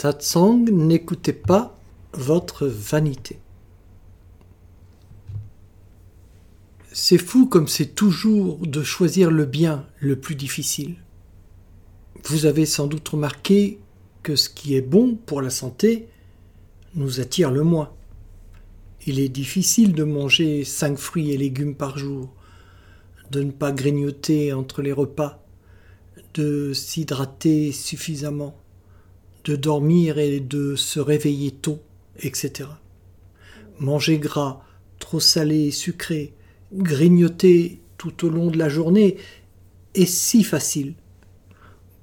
Satsang, n'écoutez pas votre vanité. C'est fou comme c'est toujours de choisir le bien le plus difficile. Vous avez sans doute remarqué que ce qui est bon pour la santé nous attire le moins. Il est difficile de manger cinq fruits et légumes par jour, de ne pas grignoter entre les repas, de s'hydrater suffisamment, de dormir et de se réveiller tôt, etc. Manger gras, trop salé et sucré, grignoter tout au long de la journée est si facile.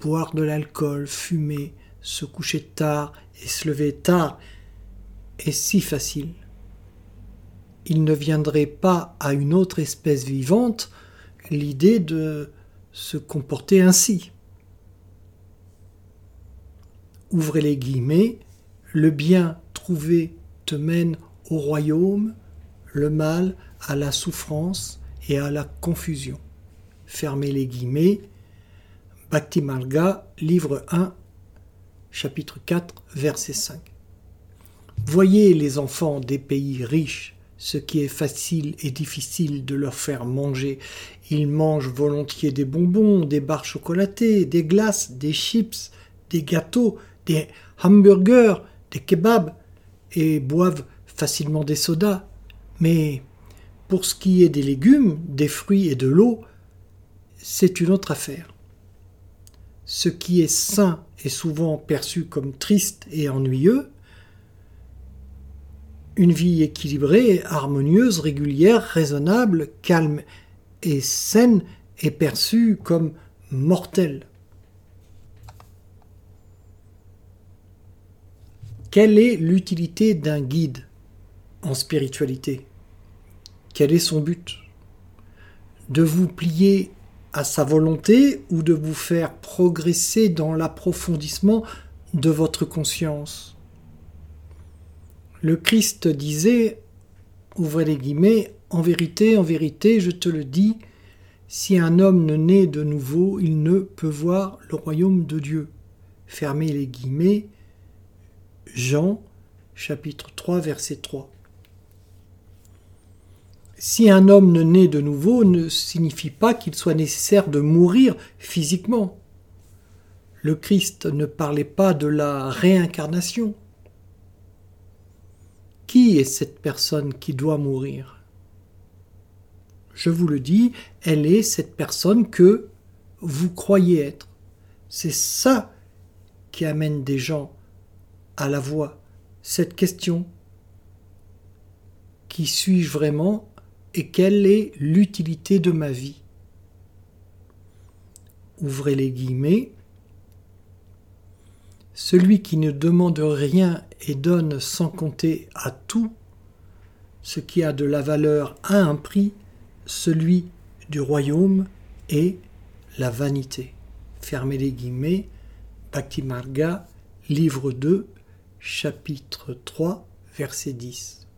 Boire de l'alcool, fumer, se coucher tard et se lever tard est si facile. Il ne viendrait pas à une autre espèce vivante l'idée de se comporter ainsi. Ouvrez les guillemets, le bien trouvé te mène au royaume, le mal à la souffrance et à la confusion. Fermez les guillemets. Bhakti Marga, livre 1, chapitre 4, verset 5. Voyez les enfants des pays riches, ce qui est facile et difficile de leur faire manger. Ils mangent volontiers des bonbons, des barres chocolatées, des glaces, des chips, des gâteaux, des hamburgers, des kebabs, et boivent facilement des sodas. Mais pour ce qui est des légumes, des fruits et de l'eau, c'est une autre affaire. Ce qui est sain est souvent perçu comme triste et ennuyeux. Une vie équilibrée, harmonieuse, régulière, raisonnable, calme et saine est perçue comme mortelle. Quelle est l'utilité d'un guide en spiritualité? Quel est son but? De vous plier à sa volonté ou de vous faire progresser dans l'approfondissement de votre conscience? Le Christ disait, ouvrez les guillemets, en vérité, en vérité, je te le dis, si un homme ne naît de nouveau, il ne peut voir le royaume de Dieu. Fermez les guillemets. Jean chapitre 3 verset 3. Si un homme ne naît de nouveau ne signifie pas qu'il soit nécessaire de mourir physiquement. Le Christ ne parlait pas de la réincarnation. Qui est cette personne qui doit mourir? Je vous le dis, elle est cette personne que vous croyez être. C'est ça qui amène des gens à la voix. Cette question. Qui suis-je vraiment et quelle est l'utilité de ma vie? Ouvrez les guillemets. Celui qui ne demande rien et donne sans compter à tout, ce qui a de la valeur a un prix, celui du royaume est la vanité. Fermez les guillemets. Bhakti Marga, livre 2, chapitre 3, verset 10.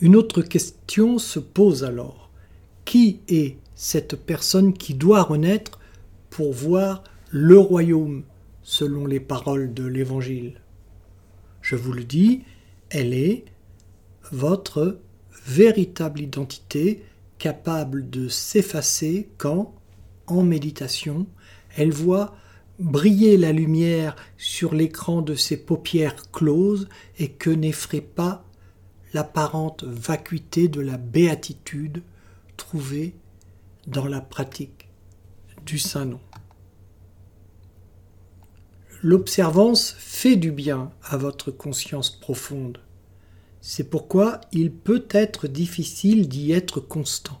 Une autre question se pose alors. Qui est cette personne qui doit renaître pour voir le royaume selon les paroles de l'Évangile? Je vous le dis, elle est votre véritable identité capable de s'effacer quand, en méditation, elle voit briller la lumière sur l'écran de ses paupières closes et que n'effraie pas l'apparente vacuité de la béatitude trouvée dans la pratique du Saint-Nom. L'observance fait du bien à votre conscience profonde. C'est pourquoi il peut être difficile d'y être constant.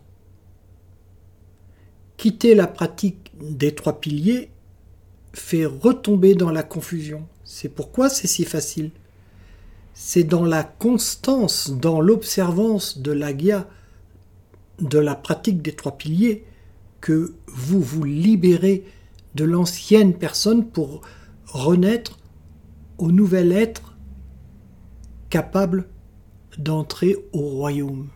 Quitter la pratique des trois piliers fait retomber dans la confusion. C'est pourquoi c'est si facile c'est dans la constance, dans l'observance de l'agia, de la pratique des trois piliers, que vous vous libérez de l'ancienne personne pour renaître au nouvel être capable d'entrer au royaume.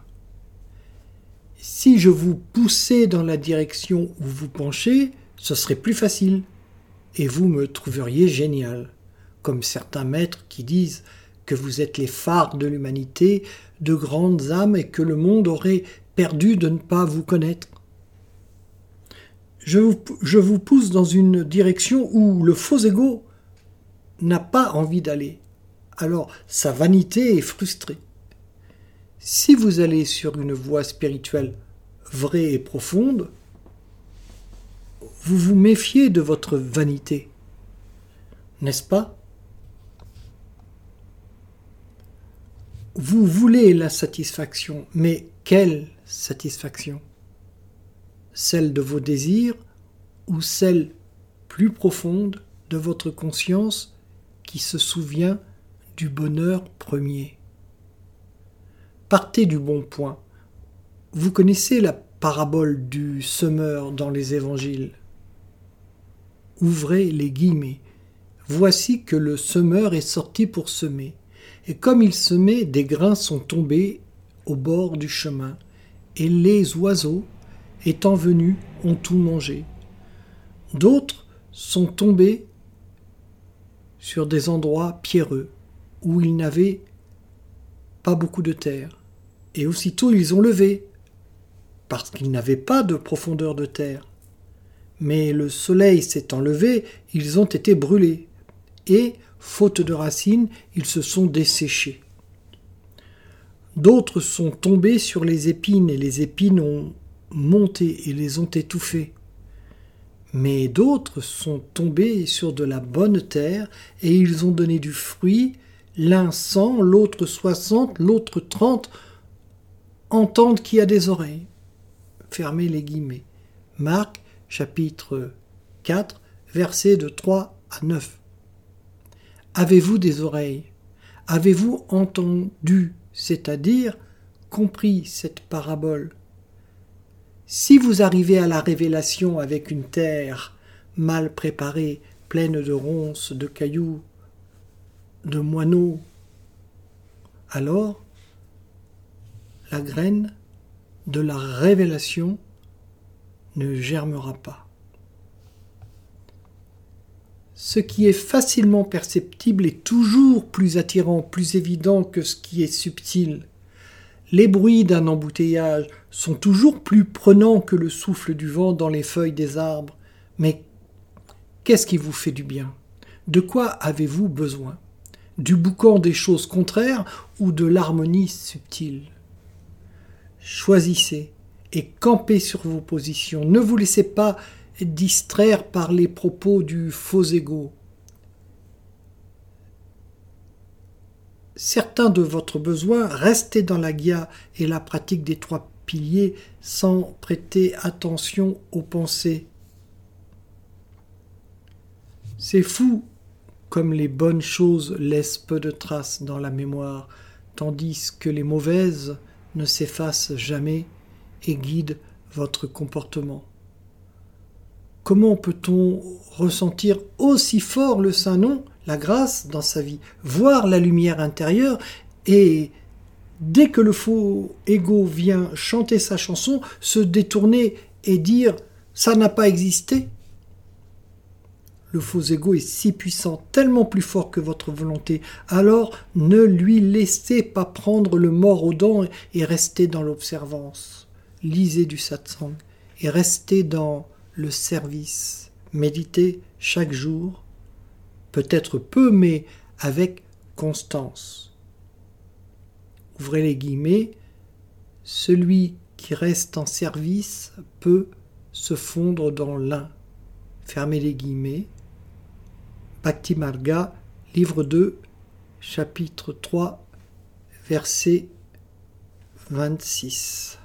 Si je vous poussais dans la direction où vous penchez, ce serait plus facile. Et vous me trouveriez génial, comme certains maîtres qui disent que vous êtes les phares de l'humanité, de grandes âmes et que le monde aurait perdu de ne pas vous connaître. Je vous, pousse dans une direction où le faux ego n'a pas envie d'aller. Alors sa vanité est frustrée. Si vous allez sur une voie spirituelle vraie et profonde, vous vous méfiez de votre vanité, n'est-ce pas? Vous voulez la satisfaction, mais quelle satisfaction? Celle de vos désirs ou celle plus profonde de votre conscience qui se souvient du bonheur premier? Partez du bon point. Vous connaissez la parabole du semeur dans les évangiles. Ouvrez les guillemets. Voici que le semeur est sorti pour semer. Et comme il semait, des grains sont tombés au bord du chemin, et les oiseaux, étant venus, ont tout mangé. D'autres sont tombés sur des endroits pierreux, où il n'avait pas beaucoup de terre. Et aussitôt ils ont levé, parce qu'ils n'avaient pas de profondeur de terre. Mais le soleil s'étant levé, ils ont été brûlés, et, faute de racines, ils se sont desséchés. D'autres sont tombés sur les épines, et les épines ont monté et les ont étouffés. Mais d'autres sont tombés sur de la bonne terre, et ils ont donné du fruit, l'un cent, l'autre soixante, l'autre trente, entendent qui a des oreilles. Fermez les guillemets. Marc chapitre 4, versets de 3 à 9. Avez-vous des oreilles? Avez-vous entendu, c'est-à-dire compris cette parabole? Si vous arrivez à la révélation avec une terre mal préparée, pleine de ronces, de cailloux, de moineaux, alors la graine de la révélation ne germera pas. Ce qui est facilement perceptible est toujours plus attirant, plus évident que ce qui est subtil. Les bruits d'un embouteillage sont toujours plus prenants que le souffle du vent dans les feuilles des arbres. Mais qu'est-ce qui vous fait du bien? De quoi avez-vous besoin? Du boucan des choses contraires ou de l'harmonie subtile? Choisissez et campez sur vos positions. Ne vous laissez pas distraire par les propos du faux ego. Certains de votre besoin, restez dans la guia et la pratique des trois piliers sans prêter attention aux pensées. C'est fou comme les bonnes choses laissent peu de traces dans la mémoire, tandis que les mauvaises ne s'effacent jamais et guide votre comportement. Comment peut-on ressentir aussi fort le Saint-Nom, la grâce dans sa vie, voir la lumière intérieure et, dès que le faux ego vient chanter sa chanson, se détourner et dire ça n'a pas existé? Le faux ego est si puissant, tellement plus fort que votre volonté, alors ne lui laissez pas prendre le mort aux dents et restez dans l'observance lisez du satsang et restez dans le service. Méditez chaque jour, peut-être peu, mais avec constance. Ouvrez les guillemets, celui qui reste en service peut se fondre dans l'un. Fermez les guillemets. Bhakti Marga, livre 2, chapitre 3, verset 26.